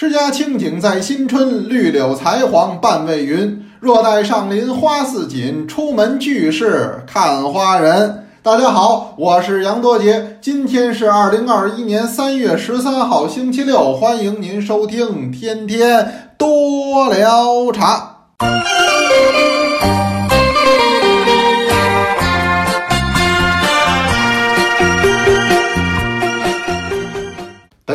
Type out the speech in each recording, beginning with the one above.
诗家清景在新春，绿柳才黄半未匀。若待上林花似锦，出门俱是看花人。大家好，我是杨多杰，今天是二零二一年三月十三号，星期六，欢迎您收听天天多聊茶。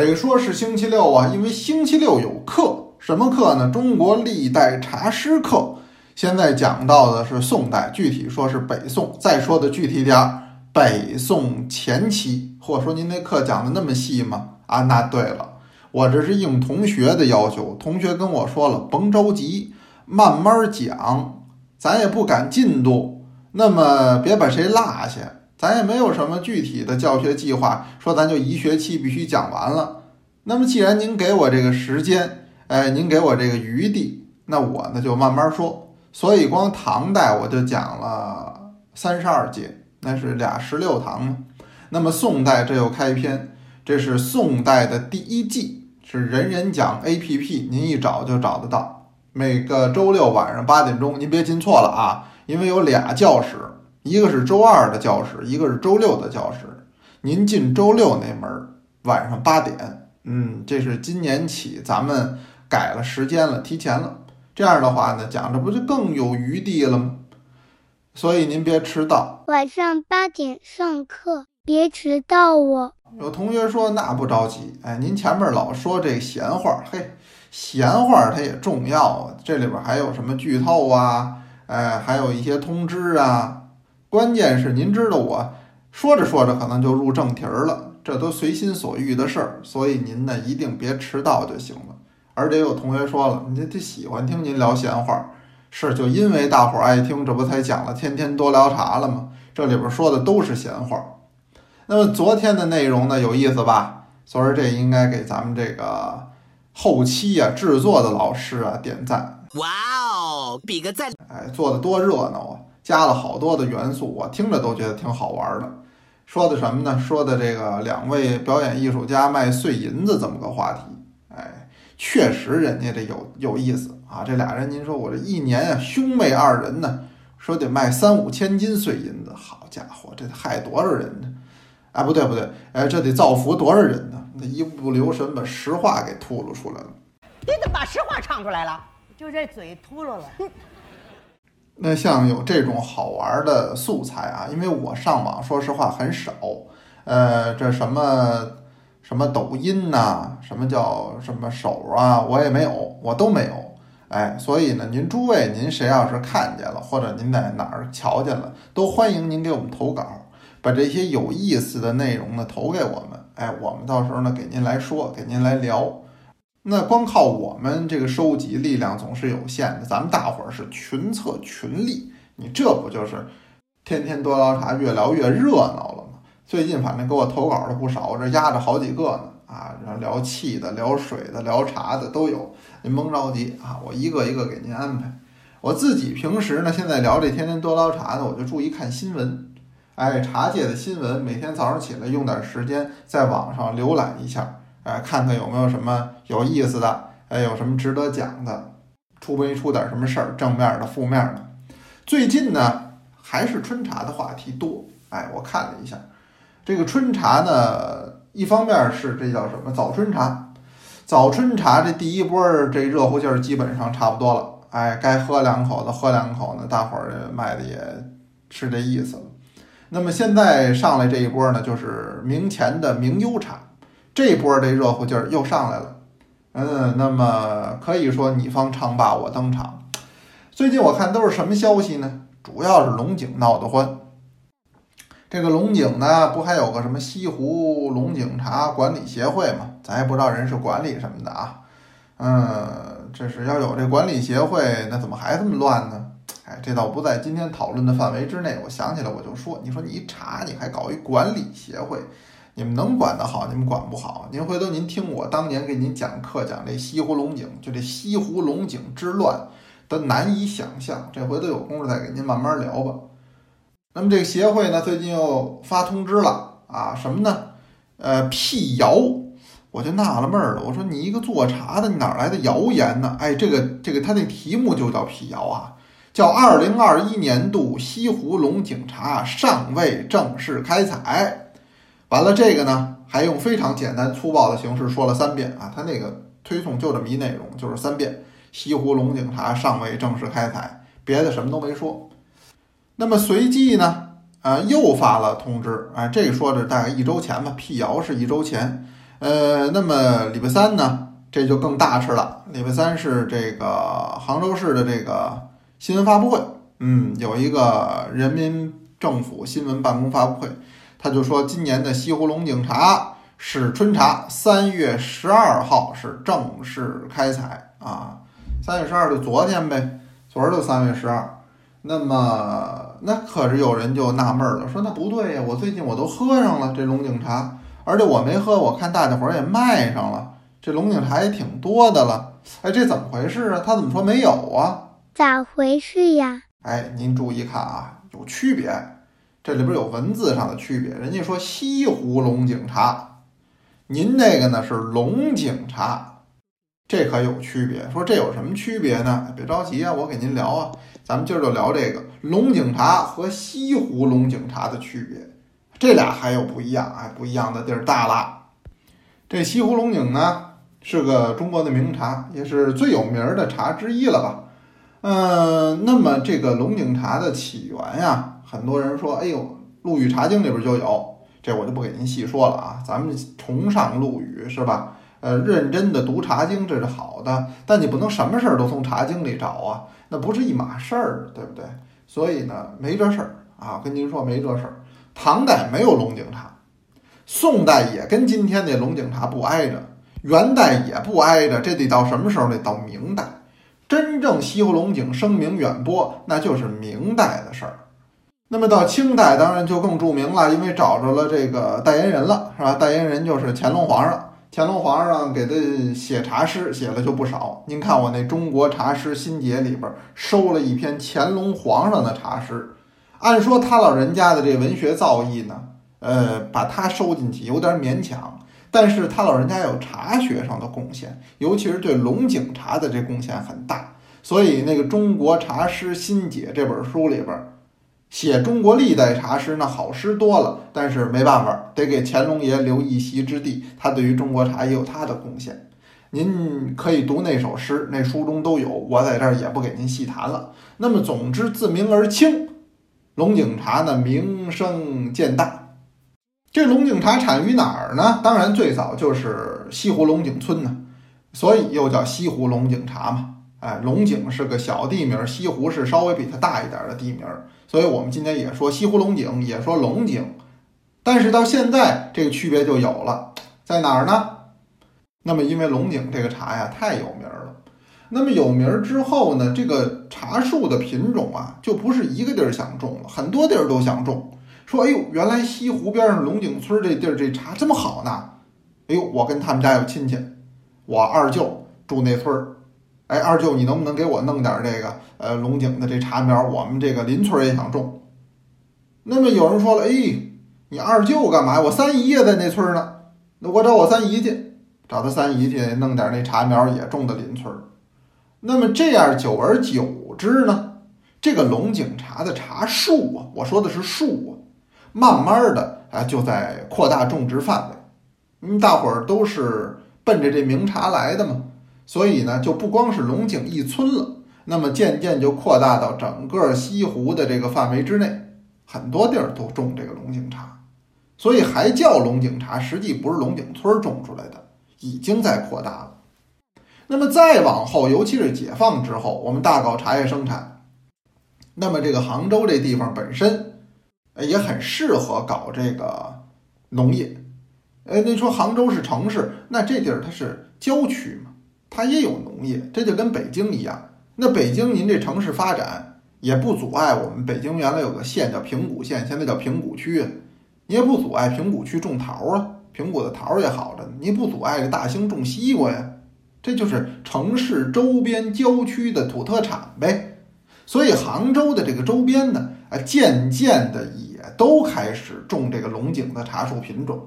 得说是星期六啊，因为星期六有课，什么课呢？中国历代茶诗课。现在讲到的是宋代，具体说是北宋。再说的具体点儿，北宋前期。或者说您那课讲的那么细吗？啊，那对了，我这是应同学的要求。同学跟我说了，甭着急，慢慢讲，咱也不赶进度，那么别把谁落下。咱也没有什么具体的教学计划，说咱就一学期必须讲完了。那么既然您给我这个时间，哎，您给我这个余地，那我呢就慢慢说。所以光唐代我就讲了三十二节，那是俩十六堂嘛。那么宋代这又开篇，这是宋代的第一季，是人人讲 A P P，您一找就找得到。每个周六晚上八点钟，您别进错了啊，因为有俩教室，一个是周二的教室，一个是周六的教室。您进周六那门，晚上八点，嗯，这是今年起咱们改了时间了，提前了。这样的话呢，讲着不就更有余地了吗？所以您别迟到。晚上八点上课，别迟到哦。有同学说那不着急，哎，您前面老说这闲话，嘿，闲话它也重要啊。这里边还有什么剧透啊？哎，还有一些通知啊。关键是您知道，我说着说着可能就入正题儿了，这都随心所欲的事儿，所以您呢一定别迟到就行了。而且有同学说了，你这这喜欢听您聊闲话，是就因为大伙儿爱听，这不才讲了天天多聊茶了吗？这里边说的都是闲话。那么昨天的内容呢，有意思吧？所以这应该给咱们这个后期啊制作的老师啊点赞。哇哦，比个赞！哎，做的多热闹啊，加了好多的元素，我听着都觉得挺好玩的。说的什么呢？说的这个两位表演艺术家卖碎银子这么个话题。哎确实，人家这有有意思啊！这俩人，您说我这一年啊，兄妹二人呢，说得卖三五千斤碎银子，好家伙，这得害多少人呢？哎，不对不对，哎，这得造福多少人呢？那一不留神把实话给吐露出来了。你怎么把实话唱出来了？就这嘴秃噜了。那像有这种好玩的素材啊，因为我上网说实话很少，呃，这什么。什么抖音呐，什么叫什么手啊，我也没有，我都没有。哎，所以呢，您诸位，您谁要是看见了，或者您在哪儿瞧见了，都欢迎您给我们投稿，把这些有意思的内容呢投给我们。哎，我们到时候呢给您来说，给您来聊。那光靠我们这个收集力量总是有限的，咱们大伙儿是群策群力，你这不就是天天多聊茶，越聊越热闹了吗？最近反正给我投稿的不少，我这压着好几个呢啊，然后聊气的、聊水的、聊茶的都有，您甭着急啊，我一个一个给您安排。我自己平时呢，现在聊这天天多聊茶呢，我就注意看新闻，哎，茶界的新闻，每天早上起来用点时间在网上浏览一下，哎，看看有没有什么有意思的，哎，有什么值得讲的，出没出点什么事儿，正面的、负面的。最近呢，还是春茶的话题多，哎，我看了一下。这个春茶呢，一方面是这叫什么早春茶，早春茶这第一波这热乎劲儿基本上差不多了，哎，该喝两口的喝两口呢，大伙儿卖的也是这意思了。那么现在上来这一波呢，就是明前的明优茶，这波这热乎劲儿又上来了，嗯，那么可以说你方唱罢我登场。最近我看都是什么消息呢？主要是龙井闹得欢。这个龙井呢，不还有个什么西湖龙井茶管理协会吗？咱也不知道人是管理什么的啊。嗯，这是要有这管理协会，那怎么还这么乱呢？哎，这倒不在今天讨论的范围之内。我想起来我就说，你说你一茶你还搞一管理协会，你们能管得好？你们管不好？您回头您听我当年给您讲课讲这西湖龙井，就这西湖龙井之乱的难以想象。这回头有功夫再给您慢慢聊吧。那么这个协会呢，最近又发通知了啊，什么呢？呃，辟谣，我就纳了闷儿了，我说你一个做茶的，你哪来的谣言呢？哎，这个这个，他那题目就叫辟谣啊，叫二零二一年度西湖龙井茶尚未正式开采。完了，这个呢还用非常简单粗暴的形式说了三遍啊，他那个推送就这么一内容，就是三遍：西湖龙井茶尚未正式开采，别的什么都没说。那么随即呢，啊，又发了通知，啊，这说着大概一周前吧，辟谣是一周前。呃，那么礼拜三呢，这就更大事了。礼拜三是这个杭州市的这个新闻发布会，嗯，有一个人民政府新闻办公发布会，他就说今年的西湖龙井茶是春茶，三月十二号是正式开采啊。三月十二就昨天呗，昨儿就三月十二。那么那可是有人就纳闷了，说那不对呀，我最近我都喝上了这龙井茶。而且我没喝，我看大家伙儿也卖上了，这龙井茶也挺多的了。哎，这怎么回事啊？他怎么说没有啊？咋回事呀？哎，您注意看啊，有区别，这里边有文字上的区别。人家说西湖龙井茶，您那个呢是龙井茶，这可有区别。说这有什么区别呢？别着急啊，我给您聊啊。咱们今儿就聊这个龙井茶和西湖龙井茶的区别。这俩还有不一样，哎，不一样的地儿大了。这西湖龙井呢，是个中国的名茶，也是最有名的茶之一了吧？嗯，那么这个龙井茶的起源呀，很多人说，哎呦，《陆羽茶经》里边就有，这我就不给您细说了啊。咱们崇尚陆羽是吧？呃，认真的读《茶经》这是好的，但你不能什么事儿都从《茶经》里找啊，那不是一码事儿，对不对？所以呢，没这事儿啊，跟您说没这事儿。唐代没有龙井茶，宋代也跟今天那龙井茶不挨着，元代也不挨着，这得到什么时候？得到明代，真正西湖龙井声名远播，那就是明代的事儿。那么到清代，当然就更著名了，因为找着了这个代言人了，是吧？代言人就是乾隆皇上，乾隆皇上给他写茶诗，写了就不少。您看我那《中国茶诗新解》里边收了一篇乾隆皇上的茶诗。按说他老人家的这文学造诣呢，呃，把他收进去有点勉强。但是他老人家有茶学上的贡献，尤其是对龙井茶的这贡献很大。所以那个《中国茶诗新解》这本书里边，写中国历代茶诗那好诗多了。但是没办法，得给乾隆爷留一席之地。他对于中国茶也有他的贡献。您可以读那首诗，那书中都有，我在这儿也不给您细谈了。那么总之，自明而清。龙井茶呢名声渐大，这龙井茶产于哪儿呢？当然最早就是西湖龙井村呢，所以又叫西湖龙井茶嘛。哎，龙井是个小地名，西湖是稍微比它大一点的地名，所以我们今天也说西湖龙井，也说龙井。但是到现在这个区别就有了，在哪儿呢？那么因为龙井这个茶呀太有名了。那么有名之后呢，这个茶树的品种啊，就不是一个地儿想种了，很多地儿都想种。说，哎呦，原来西湖边上龙井村这地儿这茶这么好呢。哎呦，我跟他们家有亲戚，我二舅住那村儿。哎，二舅，你能不能给我弄点这个呃龙井的这茶苗？我们这个邻村也想种。那么有人说了，哎，你二舅干嘛？我三姨也在那村呢。那我找我三姨去，找他三姨去弄点那茶苗，也种的邻村。那么这样久而久之呢，这个龙井茶的茶树啊，我说的是树啊，慢慢的啊就在扩大种植范围。嗯，大伙儿都是奔着这名茶来的嘛，所以呢，就不光是龙井一村了，那么渐渐就扩大到整个西湖的这个范围之内，很多地儿都种这个龙井茶，所以还叫龙井茶，实际不是龙井村种出来的，已经在扩大了。那么再往后，尤其是解放之后，我们大搞茶叶生产。那么这个杭州这地方本身，也很适合搞这个农业。呃，你说杭州是城市，那这地儿它是郊区嘛，它也有农业，这就跟北京一样。那北京您这城市发展也不阻碍我们北京原来有个县叫平谷县，现在叫平谷区，你也不阻碍平谷区种桃啊，平谷的桃也好着呢，你不阻碍这大兴种西瓜呀。这就是城市周边郊区的土特产呗，所以杭州的这个周边呢，啊，渐渐的也都开始种这个龙井的茶树品种。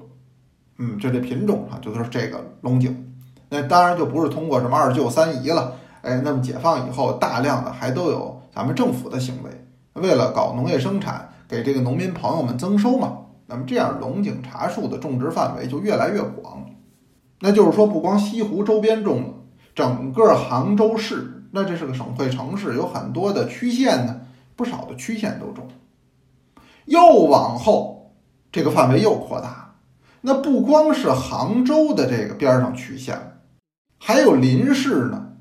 嗯，就这品种上就是这个龙井。那当然就不是通过什么二舅三姨了，哎，那么解放以后，大量的还都有咱们政府的行为，为了搞农业生产，给这个农民朋友们增收嘛。那么这样龙井茶树的种植范围就越来越广。那就是说，不光西湖周边种了，整个杭州市，那这是个省会城市，有很多的区县呢，不少的区县都种。又往后，这个范围又扩大，那不光是杭州的这个边上区县了，还有邻市呢，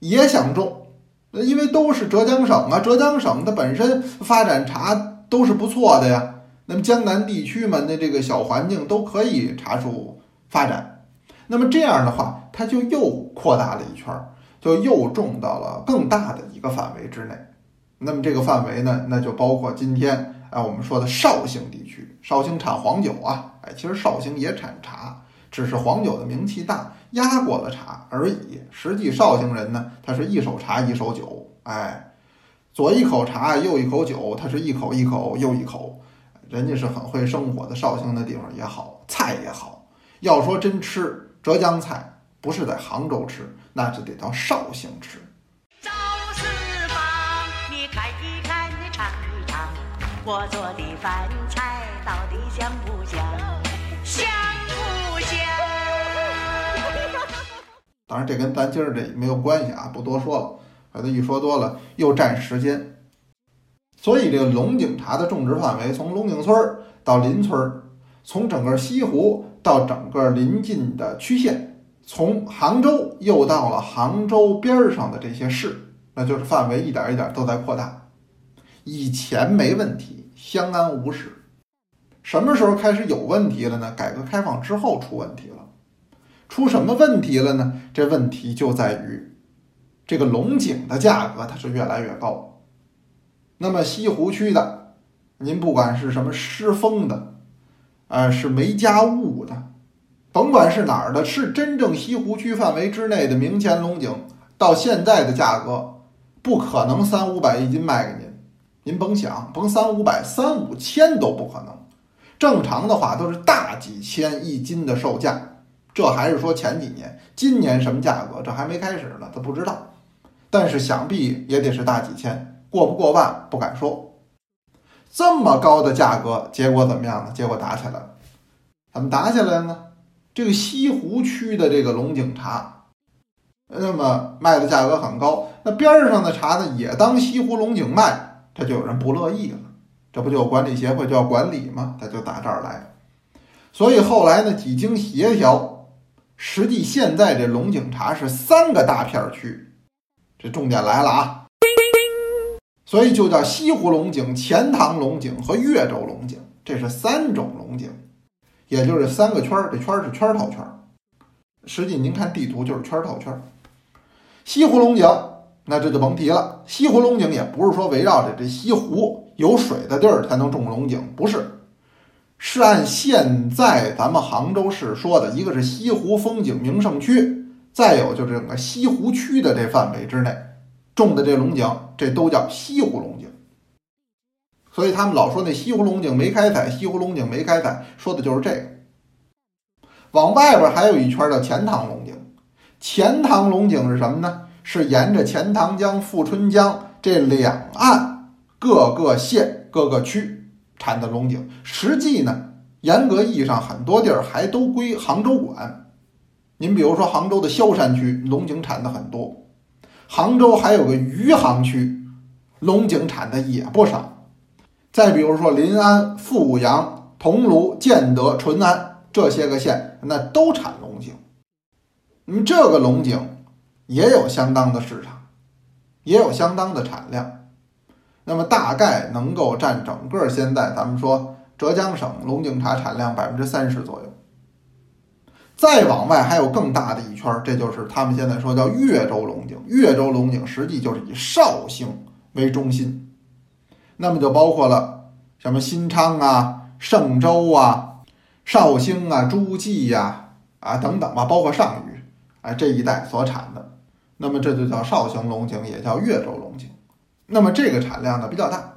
也想种，因为都是浙江省啊，浙江省它本身发展茶都是不错的呀。那么江南地区嘛，那这个小环境都可以茶树发展。那么这样的话，它就又扩大了一圈，就又种到了更大的一个范围之内。那么这个范围呢，那就包括今天哎我们说的绍兴地区，绍兴产黄酒啊，哎其实绍兴也产茶，只是黄酒的名气大，压过了茶而已。实际绍兴人呢，他是一手茶一手酒，哎，左一口茶右一口酒，他是一口一口又一口。人家是很会生活的，绍兴那地方也好，菜也好。要说真吃浙江菜，不是在杭州吃，那就得到绍兴吃。赵四方，你看一看，你尝一尝，我做的饭菜到底香不当然，这跟咱今儿这没有关系啊，不多说了。反正一说多了又占时间。所以，这个龙井茶的种植范围从龙井村到邻村，从整个西湖到整个临近的区县，从杭州又到了杭州边上的这些市，那就是范围一点一点都在扩大。以前没问题，相安无事。什么时候开始有问题了呢？改革开放之后出问题了。出什么问题了呢？这问题就在于，这个龙井的价格它是越来越高。那么西湖区的，您不管是什么失风的，呃，是没加雾的，甭管是哪儿的，是真正西湖区范围之内的明前龙井，到现在的价格，不可能三五百一斤卖给您，您甭想，甭三五百，三五千都不可能。正常的话都是大几千一斤的售价，这还是说前几年，今年什么价格，这还没开始呢，他不知道，但是想必也得是大几千。过不过万不敢说，这么高的价格，结果怎么样呢？结果打起来了。怎么打起来了呢？这个西湖区的这个龙井茶，那么卖的价格很高，那边上的茶呢也当西湖龙井卖，这就有人不乐意了。这不就管理协会就要管理吗？他就打这儿来。所以后来呢，几经协调，实际现在这龙井茶是三个大片区。这重点来了啊！所以就叫西湖龙井、钱塘龙井和越州龙井，这是三种龙井，也就是三个圈儿。这圈儿是圈套圈儿，实际您看地图就是圈套圈儿。西湖龙井，那这就甭提了。西湖龙井也不是说围绕着这西湖有水的地儿才能种龙井，不是，是按现在咱们杭州市说的，一个是西湖风景名胜区，再有就是整个西湖区的这范围之内。种的这龙井，这都叫西湖龙井，所以他们老说那西湖龙井没开采，西湖龙井没开采，说的就是这个。往外边还有一圈叫钱塘龙井，钱塘龙井是什么呢？是沿着钱塘江、富春江这两岸各个县、各个区产的龙井。实际呢，严格意义上，很多地儿还都归杭州管。您比如说杭州的萧山区，龙井产的很多。杭州还有个余杭区，龙井产的也不少。再比如说临安、富阳、桐庐、建德、淳安这些个县，那都产龙井。那么这个龙井也有相当的市场，也有相当的产量。那么大概能够占整个现在咱们说浙江省龙井茶产量百分之三十左右。再往外还有更大的一圈儿，这就是他们现在说叫岳州龙井。岳州龙井实际就是以绍兴为中心，那么就包括了什么新昌啊、嵊州啊、绍兴啊、诸暨呀啊等等吧，包括上虞啊这一带所产的。那么这就叫绍兴龙井，也叫岳州龙井。那么这个产量呢比较大，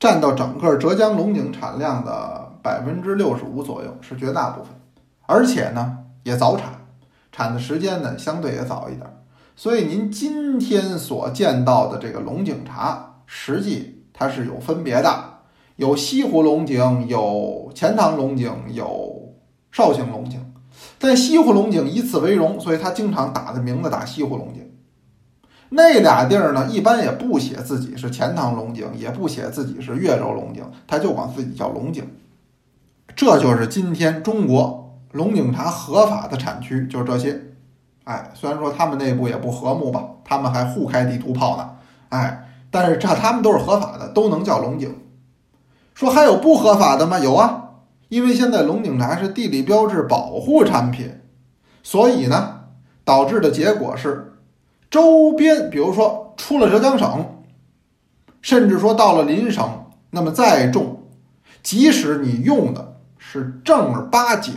占到整个浙江龙井产量的百分之六十五左右，是绝大部分。而且呢也早产，产的时间呢相对也早一点。所以您今天所见到的这个龙井茶，实际它是有分别的，有西湖龙井，有钱塘龙井，有绍兴龙井。但西湖龙井以此为荣，所以他经常打的名字打西湖龙井。那俩地儿呢，一般也不写自己是钱塘龙井，也不写自己是越州龙井，他就管自己叫龙井。这就是今天中国龙井茶合法的产区，就是这些。哎，虽然说他们内部也不和睦吧，他们还互开地图炮呢。哎，但是这他们都是合法的，都能叫龙井。说还有不合法的吗？有啊。因为现在龙井茶是地理标志保护产品，所以呢，导致的结果是，周边比如说出了浙江省，甚至说到了邻省，那么再种，即使你用的是正儿八经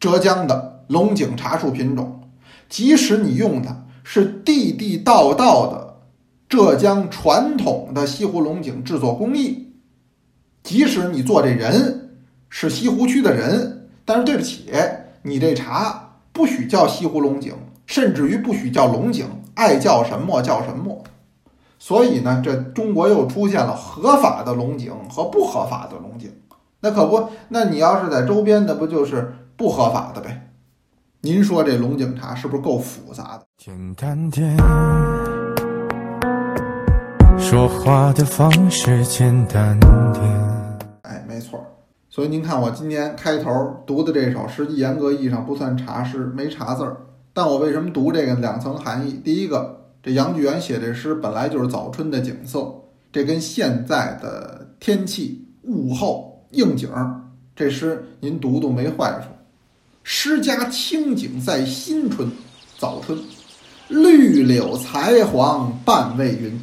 浙江的龙井茶树品种，即使你用的是地地道道的浙江传统的西湖龙井制作工艺，即使你做这人。是西湖区的人，但是对不起，你这茶不许叫西湖龙井，甚至于不许叫龙井，爱叫什么叫什么。所以呢，这中国又出现了合法的龙井和不合法的龙井。那可不，那你要是在周边的，不就是不合法的呗？您说这龙井茶是不是够复杂的？简单点，说话的方式简单点。哎，没错所以您看，我今天开头读的这首，实际严格意义上不算茶诗，没茶字儿。但我为什么读这个？两层含义。第一个，这杨巨源写这诗本来就是早春的景色，这跟现在的天气、物候、应景儿，这诗您读读没坏处。诗家清景在新春，早春，绿柳才黄半未匀。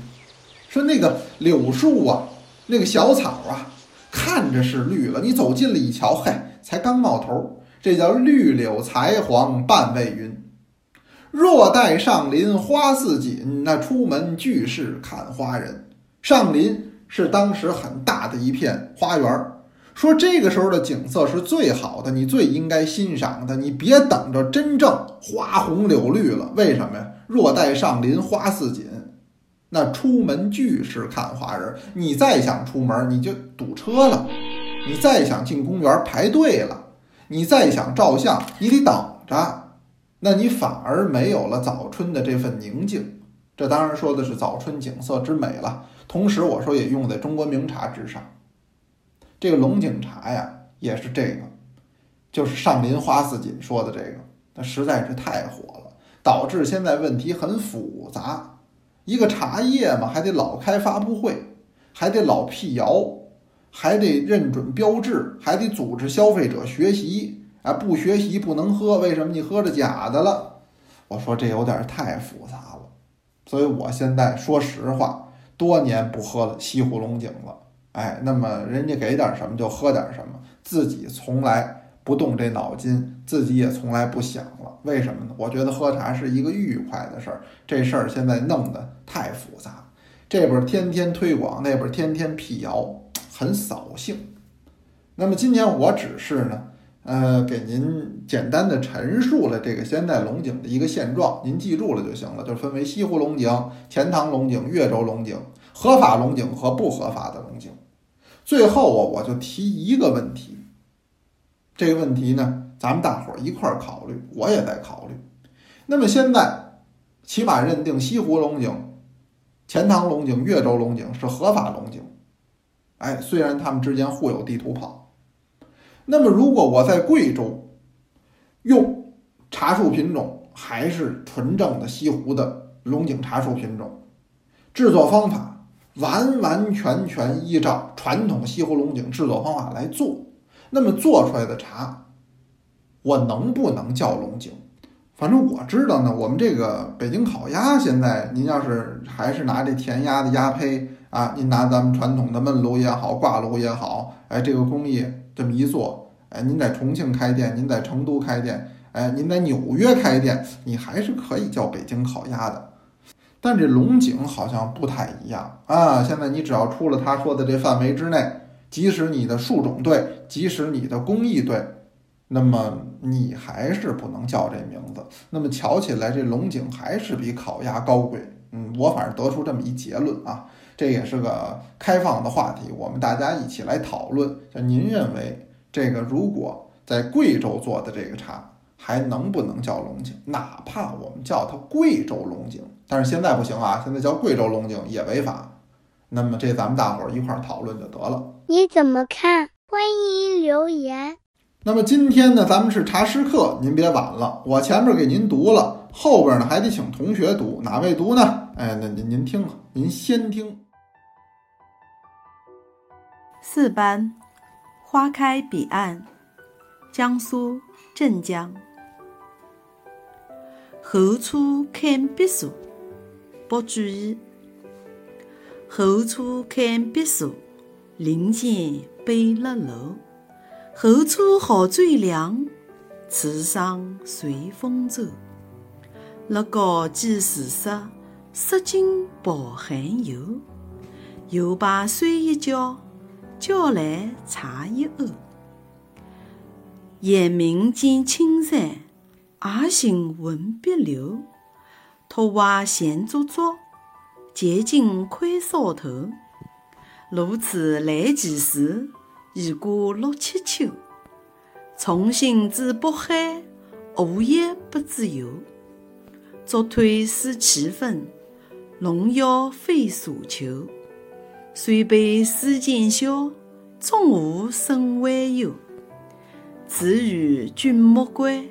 说那个柳树啊，那个小草啊。看着是绿了，你走近了一瞧，嘿，才刚冒头，这叫绿柳才黄半未匀。若待上林花似锦，那出门俱是看花人。上林是当时很大的一片花园，说这个时候的景色是最好的，你最应该欣赏的，你别等着真正花红柳绿了。为什么呀？若待上林花似锦。那出门俱是看花人，你再想出门你就堵车了，你再想进公园排队了，你再想照相你得等着，那你反而没有了早春的这份宁静。这当然说的是早春景色之美了，同时我说也用在中国名茶之上。这个龙井茶呀，也是这个，就是上林花似锦说的这个，那实在是太火了，导致现在问题很复杂。一个茶叶嘛，还得老开发布会，还得老辟谣，还得认准标志，还得组织消费者学习。啊，不学习不能喝，为什么你喝着假的了？我说这有点太复杂了。所以我现在说实话，多年不喝了西湖龙井了。哎，那么人家给点什么就喝点什么，自己从来不动这脑筋，自己也从来不想了。为什么呢？我觉得喝茶是一个愉快的事儿，这事儿现在弄得太复杂，这边天天推广，那边天天辟谣，很扫兴。那么今天我只是呢，呃，给您简单的陈述了这个现在龙井的一个现状，您记住了就行了。就分为西湖龙井、钱塘龙井、越州龙井、合法龙井和不合法的龙井。最后啊，我就提一个问题，这个问题呢。咱们大伙儿一块儿考虑，我也在考虑。那么现在，起码认定西湖龙井、钱塘龙井、越州龙井是合法龙井。哎，虽然他们之间互有地图炮。那么如果我在贵州用茶树品种还是纯正的西湖的龙井茶树品种，制作方法完完全全依照传统西湖龙井制作方法来做，那么做出来的茶。我能不能叫龙井？反正我知道呢。我们这个北京烤鸭，现在您要是还是拿这填鸭的鸭胚啊，您拿咱们传统的焖炉也好，挂炉也好，哎，这个工艺这么一做，哎，您在重庆开店，您在成都开店，哎，您在纽约开店，你还是可以叫北京烤鸭的。但这龙井好像不太一样啊。现在你只要出了他说的这范围之内，即使你的树种对，即使你的工艺对。那么你还是不能叫这名字。那么瞧起来这龙井还是比烤鸭高贵。嗯，我反正得出这么一结论啊，这也是个开放的话题，我们大家一起来讨论。就您认为这个如果在贵州做的这个茶还能不能叫龙井？哪怕我们叫它贵州龙井，但是现在不行啊，现在叫贵州龙井也违法。那么这咱们大伙儿一块儿讨论就得了。你怎么看？欢迎留言。那么今天呢，咱们是茶诗课，您别晚了，我前面给您读了，后边呢还得请同学读，哪位读呢？哎，那您您听了，您先听。四班，花开彼岸，江苏镇江。何处看别墅，不注意。何处看别墅，林间北了楼。何处好最凉，池上随风走。乐高几时色，色尽饱含油。又把水一浇，浇来茶一瓯。阳明见青山，也行闻别柳。托瓦闲坐坐，借镜窥扫头。如此来几时？已过六七秋，重新至北海，无一不知有。昨退思其分，龙跃飞沙丘。虽被世间笑，终无生外忧。自与君莫怪，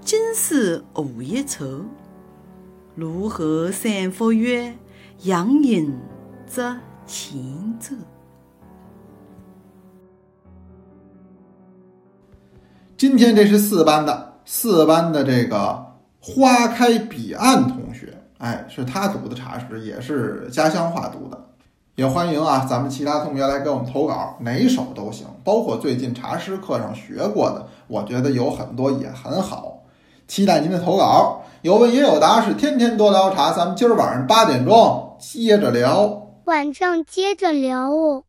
今夕无一愁。如何三伏月，杨影则前舟。今天这是四班的，四班的这个花开彼岸同学，哎，是他读的茶诗，也是家乡话读的，也欢迎啊，咱们其他同学来给我们投稿，哪首都行，包括最近茶诗课上学过的，我觉得有很多也很好，期待您的投稿，有问也有答，是天天多聊茶，咱们今儿晚上八点钟接着聊，晚上接着聊哦。